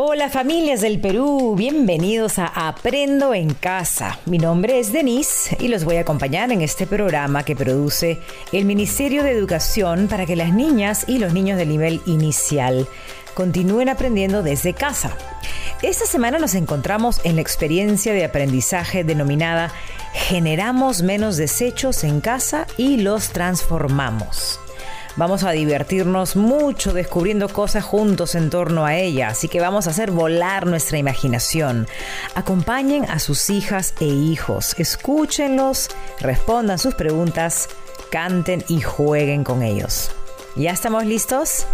Hola familias del Perú, bienvenidos a Aprendo en Casa. Mi nombre es Denise y los voy a acompañar en este programa que produce el Ministerio de Educación para que las niñas y los niños del nivel inicial continúen aprendiendo desde casa. Esta semana nos encontramos en la experiencia de aprendizaje denominada Generamos menos desechos en casa y los transformamos. Vamos a divertirnos mucho descubriendo cosas juntos en torno a ella, así que vamos a hacer volar nuestra imaginación. Acompañen a sus hijas e hijos, escúchenlos, respondan sus preguntas, canten y jueguen con ellos. ¿Ya estamos listos?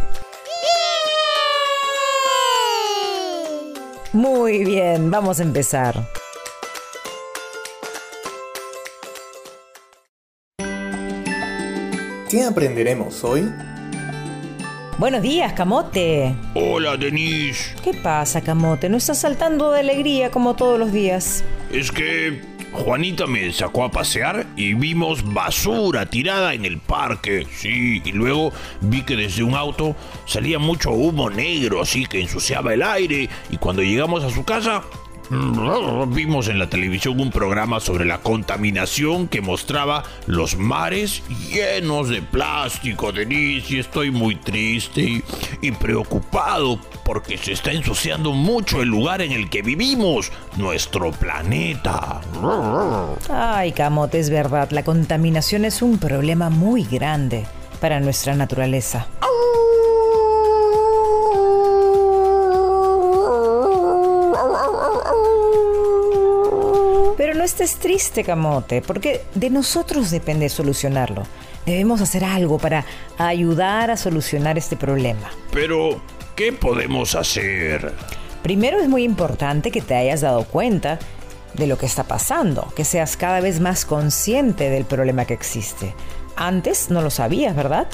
Muy bien, vamos a empezar. ¿Qué aprenderemos hoy? Buenos días, Camote. Hola, Denise. ¿Qué pasa, Camote? ¿No estás saltando de alegría como todos los días? Es que Juanita me sacó a pasear y vimos basura tirada en el parque. Sí, y luego vi que desde un auto salía mucho humo negro, así que ensuciaba el aire. Y cuando llegamos a su casa, Vimos en la televisión un programa sobre la contaminación que mostraba los mares llenos de plástico, Denise, y estoy muy triste y, preocupado porque se está ensuciando mucho el lugar en el que vivimos, nuestro planeta. Ay, Camote, es verdad, la contaminación es un problema muy grande para nuestra naturaleza. Estés triste, Camote, porque de nosotros depende solucionarlo. Debemos hacer algo para ayudar a solucionar este problema. Pero, ¿qué podemos hacer? Primero es muy importante que te hayas dado cuenta de lo que está pasando, que seas cada vez más consciente del problema que existe. Antes no lo sabías, ¿verdad?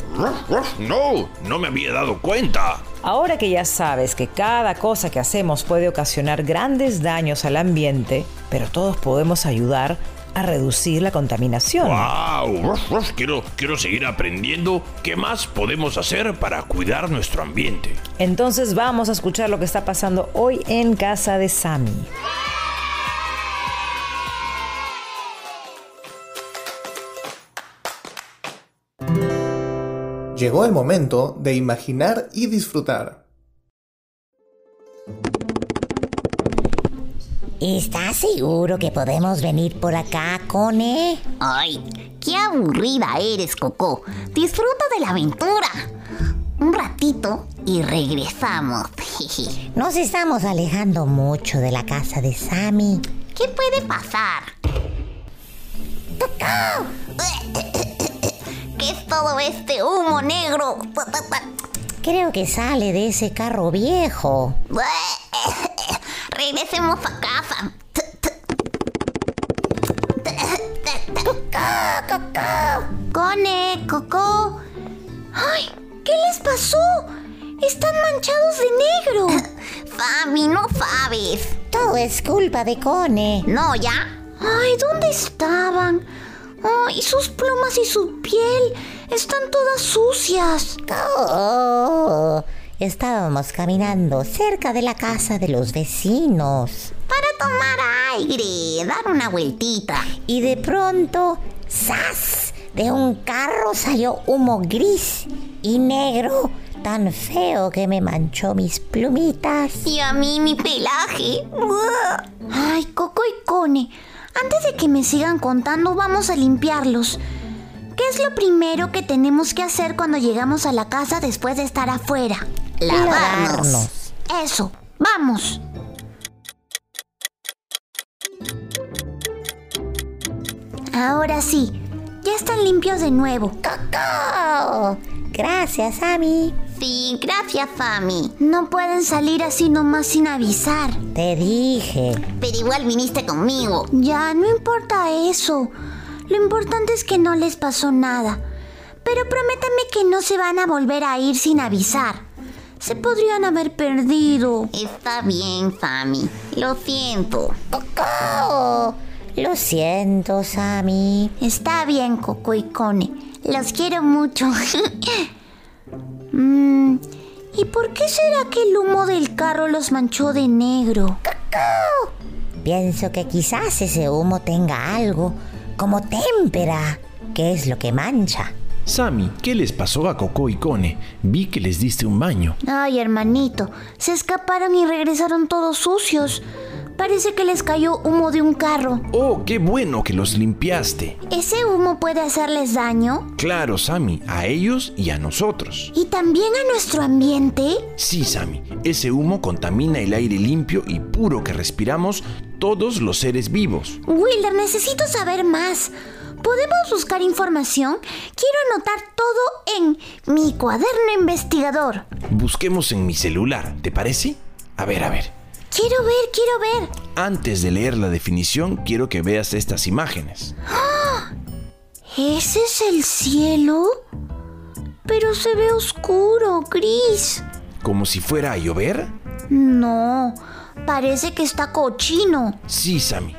No, no me había dado cuenta. Ahora que ya sabes que cada cosa que hacemos puede ocasionar grandes daños al ambiente, pero todos podemos ayudar a reducir la contaminación. ¡Wow! Quiero, quiero seguir aprendiendo qué más podemos hacer para cuidar nuestro ambiente. Entonces vamos a escuchar lo que está pasando hoy en casa de Sammy. Llegó el momento de imaginar y disfrutar. ¿Estás seguro que podemos venir por acá, Cone? Ay, qué aburrida eres, Coco. Disfruta de la aventura. Un ratito y regresamos. Nos estamos alejando mucho de la casa de Sammy. ¿Qué puede pasar? ¡Coco! ¿Qué es todo este humo negro? Creo que sale de ese carro viejo. Regresemos a casa. Cone, Coco. ¡Ay! ¿Qué les pasó? Están manchados de negro. Fabi, no sabes. Todo es culpa de Cone. No, ya. Ay, ¿dónde estaban? ¡Ay, sus plumas y su piel! Están todas sucias. Oh, estábamos caminando cerca de la casa de los vecinos. Para tomar aire, dar una vueltita. Y de pronto, ¡zas! De un carro salió humo gris y negro tan feo que me manchó mis plumitas. Y a mí mi pelaje. Ay, Coco y Cone, antes de que me sigan contando, vamos a limpiarlos. ¿Qué es lo primero que tenemos que hacer cuando llegamos a la casa después de estar afuera? Lavarnos. Eso, vamos. Ahora sí, ya están limpios de nuevo. ¡Coco! Gracias, Ami. Sí, gracias, Fami. No pueden salir así nomás sin avisar. Te dije. Pero igual viniste conmigo. Ya, no importa eso. Lo importante es que no les pasó nada. Pero prométame que no se van a volver a ir sin avisar. Se podrían haber perdido. Está bien, Fami. Lo siento. ¡Coco! Lo siento, Sammy. Está bien, Coco y Cone. Los quiero mucho. Mm, ¿Y por qué será que el humo del carro los manchó de negro? Pienso que quizás ese humo tenga algo como témpera, que es lo que mancha. Sammy, ¿qué les pasó a Coco y Cone? Vi que les diste un baño. Ay, hermanito, se escaparon y regresaron todos sucios. Parece que les cayó humo de un carro. Oh, qué bueno que los limpiaste. ¿Ese humo puede hacerles daño? Claro, Sammy, a ellos y a nosotros. ¿Y también a nuestro ambiente? Sí, Sammy, ese humo contamina el aire limpio y puro que respiramos todos los seres vivos. Wilder, necesito saber más. ¿Podemos buscar información? Quiero anotar todo en mi cuaderno investigador. Busquemos en mi celular, ¿te parece? A ver, a ver. Quiero ver, quiero ver. Antes de leer la definición, quiero que veas estas imágenes. ¿Ese es el cielo? Pero se ve oscuro, gris. ¿Como si fuera a llover? No, parece que está cochino. Sí, Sammy.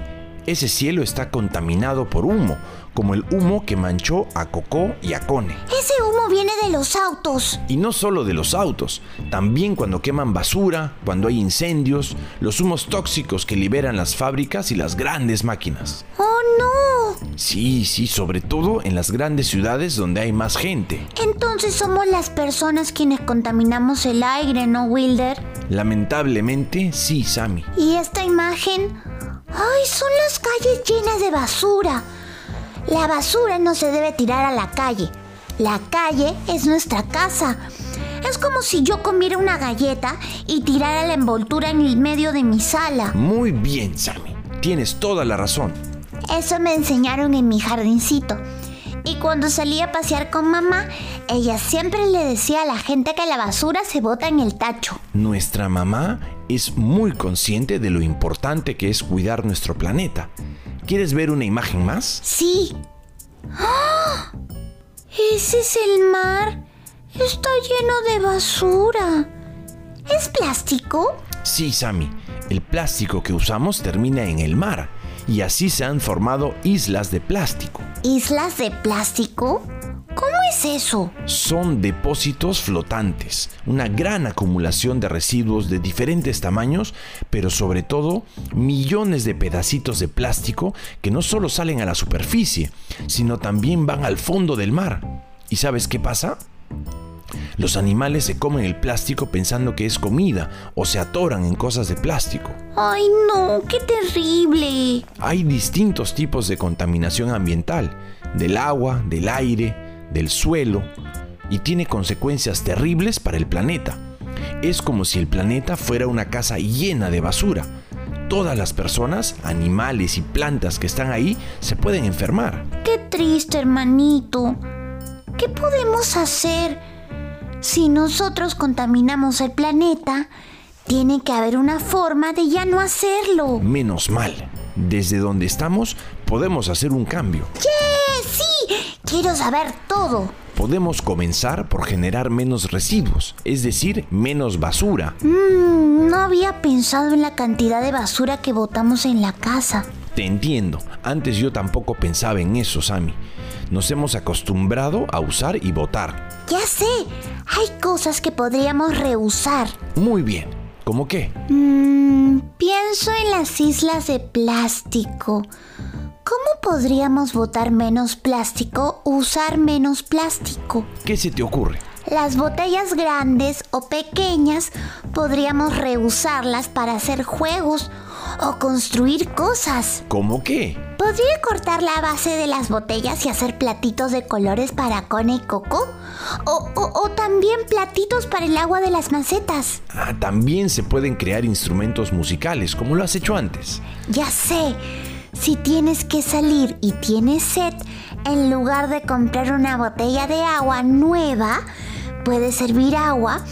Ese cielo está contaminado por humo, como el humo que manchó a Coco y a Cone. Ese humo viene de los autos. Y no solo de los autos, también cuando queman basura, cuando hay incendios, los humos tóxicos que liberan las fábricas y las grandes máquinas. ¡Oh, no! Sí, sí, sobre todo en las grandes ciudades donde hay más gente. Entonces somos las personas quienes contaminamos el aire, ¿no, Wilder? Lamentablemente, sí, Sammy. ¿Y esta imagen? ¡Ay, son las calles llenas de basura! La basura no se debe tirar a la calle. La calle es nuestra casa. Es como si yo comiera una galleta y tirara la envoltura en el medio de mi sala. Muy bien, Sammy. Tienes toda la razón. Eso me enseñaron en mi jardincito. Y cuando salía a pasear con mamá, ella siempre le decía a la gente que la basura se bota en el tacho. Nuestra mamá es muy consciente de lo importante que es cuidar nuestro planeta. ¿Quieres ver una imagen más? Sí. ¡Ah! Ese es el mar. Está lleno de basura. ¿Es plástico? Sí, Sammy. El plástico que usamos termina en el mar y así se han formado islas de plástico. ¿Islas de plástico? ¿Cómo es eso? Son depósitos flotantes, una gran acumulación de residuos de diferentes tamaños, pero sobre todo millones de pedacitos de plástico que no solo salen a la superficie, sino también van al fondo del mar. ¿Y sabes qué pasa? Los animales se comen el plástico pensando que es comida o se atoran en cosas de plástico. ¡Ay no! ¡Qué terrible! Hay distintos tipos de contaminación ambiental, del agua, del aire, del suelo, y tiene consecuencias terribles para el planeta. Es como si el planeta fuera una casa llena de basura. Todas las personas, animales y plantas que están ahí se pueden enfermar. Qué triste, hermanito. ¿Qué podemos hacer? Si nosotros contaminamos el planeta, tiene que haber una forma de ya no hacerlo. Menos mal. Desde donde estamos podemos hacer un cambio. Quiero saber todo. Podemos comenzar por generar menos residuos, es decir, menos basura. Mmm, no había pensado en la cantidad de basura que botamos en la casa. Te entiendo. Antes yo tampoco pensaba en eso, Sammy. Nos hemos acostumbrado a usar y botar. Ya sé. Hay cosas que podríamos reusar. Muy bien. ¿Cómo qué? Mmm, pienso en las islas de plástico. ¿Cómo podríamos botar menos plástico o usar menos plástico? ¿Qué se te ocurre? Las botellas grandes o pequeñas podríamos reusarlas para hacer juegos o construir cosas. ¿Cómo qué? ¿Podría cortar la base de las botellas y hacer platitos de colores para Cone y Coco? O, o, también platitos para el agua de las macetas. Ah, también se pueden crear instrumentos musicales, como lo has hecho antes. Ya sé. Si tienes que salir y tienes sed, en lugar de comprar una botella de agua nueva, puedes servir agua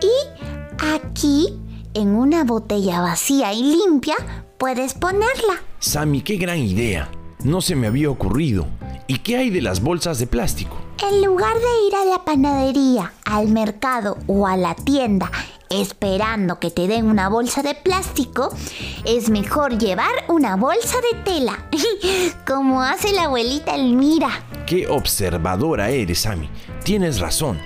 y aquí, en una botella vacía y limpia, puedes ponerla. Sammy, qué gran idea. No se me había ocurrido. ¿Y qué hay de las bolsas de plástico? En lugar de ir a la panadería, al mercado o a la tienda esperando que te den una bolsa de plástico, es mejor llevar una bolsa de tela, como hace la abuelita Elmira. Qué observadora eres, Sammy. Tienes razón.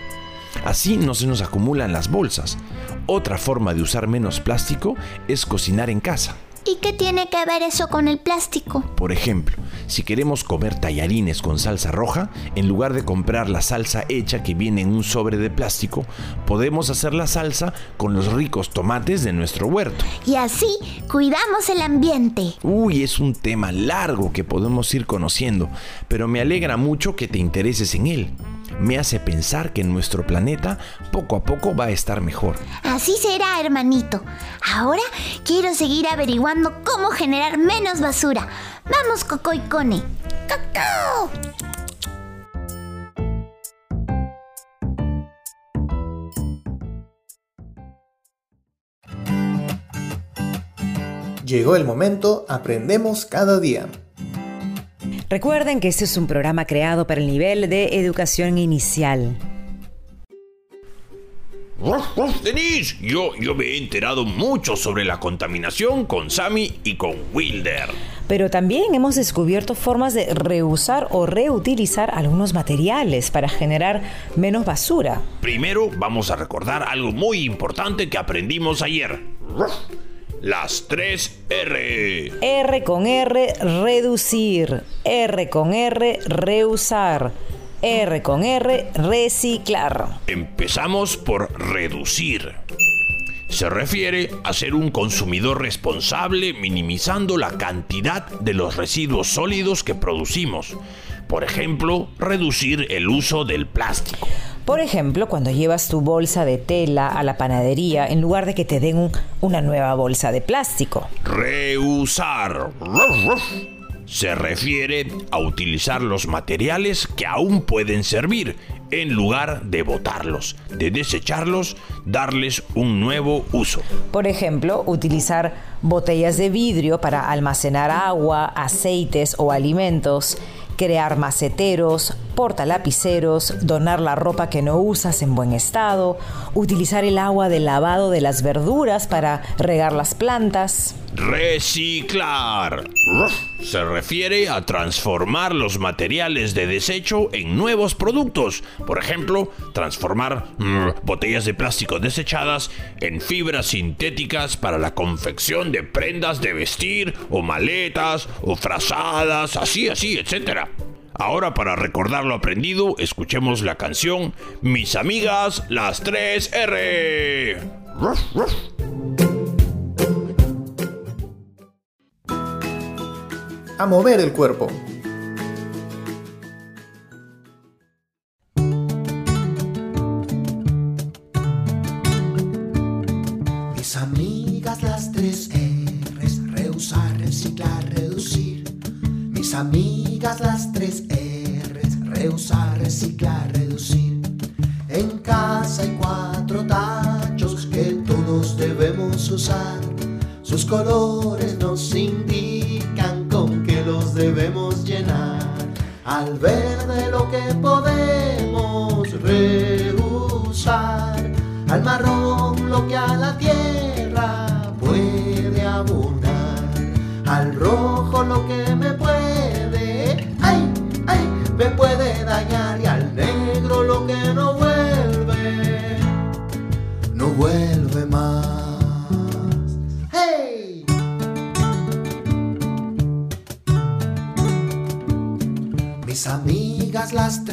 Así no se nos acumulan las bolsas. Otra forma de usar menos plástico es cocinar en casa. ¿Y qué tiene que ver eso con el plástico? Por ejemplo, si queremos comer tallarines con salsa roja, en lugar de comprar la salsa hecha que viene en un sobre de plástico, podemos hacer la salsa con los ricos tomates de nuestro huerto. Y así cuidamos el ambiente. Uy, es un tema largo que podemos ir conociendo, pero me alegra mucho que te intereses en él me hace pensar que nuestro planeta poco a poco va a estar mejor. Así será, hermanito. Ahora quiero seguir averiguando cómo generar menos basura. Vamos, Coco y Cone. ¡Coco! Llegó el momento, aprendemos cada día. Recuerden que este es un programa creado para el nivel de educación inicial. Denise, yo, yo me he enterado mucho sobre la contaminación con Sammy y con Wilder. Pero también hemos descubierto formas de reusar o reutilizar algunos materiales para generar menos basura. Primero vamos a recordar algo muy importante que aprendimos ayer. Las tres R. R con R, reducir. R con R, reusar. R con R, reciclar. Empezamos por reducir. Se refiere a ser un consumidor responsable minimizando la cantidad de los residuos sólidos que producimos. Por ejemplo, reducir el uso del plástico. Por ejemplo, cuando llevas tu bolsa de tela a la panadería en lugar de que te den una nueva bolsa de plástico. Reusar. Se refiere a utilizar los materiales que aún pueden servir en lugar de botarlos, de desecharlos, darles un nuevo uso. Por ejemplo, utilizar botellas de vidrio para almacenar agua, aceites o alimentos crear maceteros, portalapiceros, donar la ropa que no usas en buen estado, utilizar el agua de lavado de las verduras para regar las plantas. Reciclar. Se refiere a transformar los materiales de desecho en nuevos productos. Por ejemplo, transformar mm, botellas de plástico desechadas en fibras sintéticas para la confección de prendas de vestir o maletas o frazadas, así, así, etc. Ahora para recordar lo aprendido, escuchemos la canción Mis amigas las 3 R. A mover el cuerpo. Mis amigas las 3 R's, reusar, reciclar, reducir. Mis amigas las 3 R's, reusar, reciclar, reducir. En casa hay cuatro tachos que todos debemos usar. Sus colores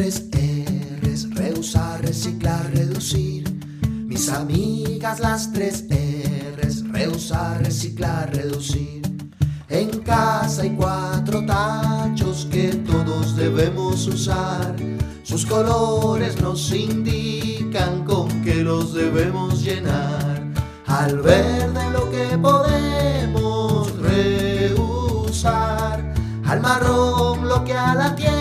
tres R's, reusar, reciclar, reducir. Mis amigas las tres R's, reusar, reciclar, reducir. En casa hay cuatro tachos que todos debemos usar. Sus colores nos indican con qué los debemos llenar. Al verde lo que podemos reusar. Al marrón lo que a la tierra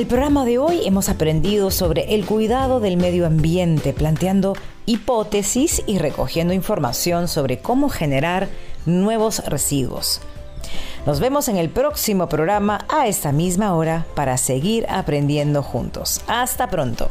el programa de hoy hemos aprendido sobre el cuidado del medio ambiente, planteando hipótesis y recogiendo información sobre cómo generar nuevos residuos. Nos vemos en el próximo programa a esta misma hora para seguir aprendiendo juntos. Hasta pronto.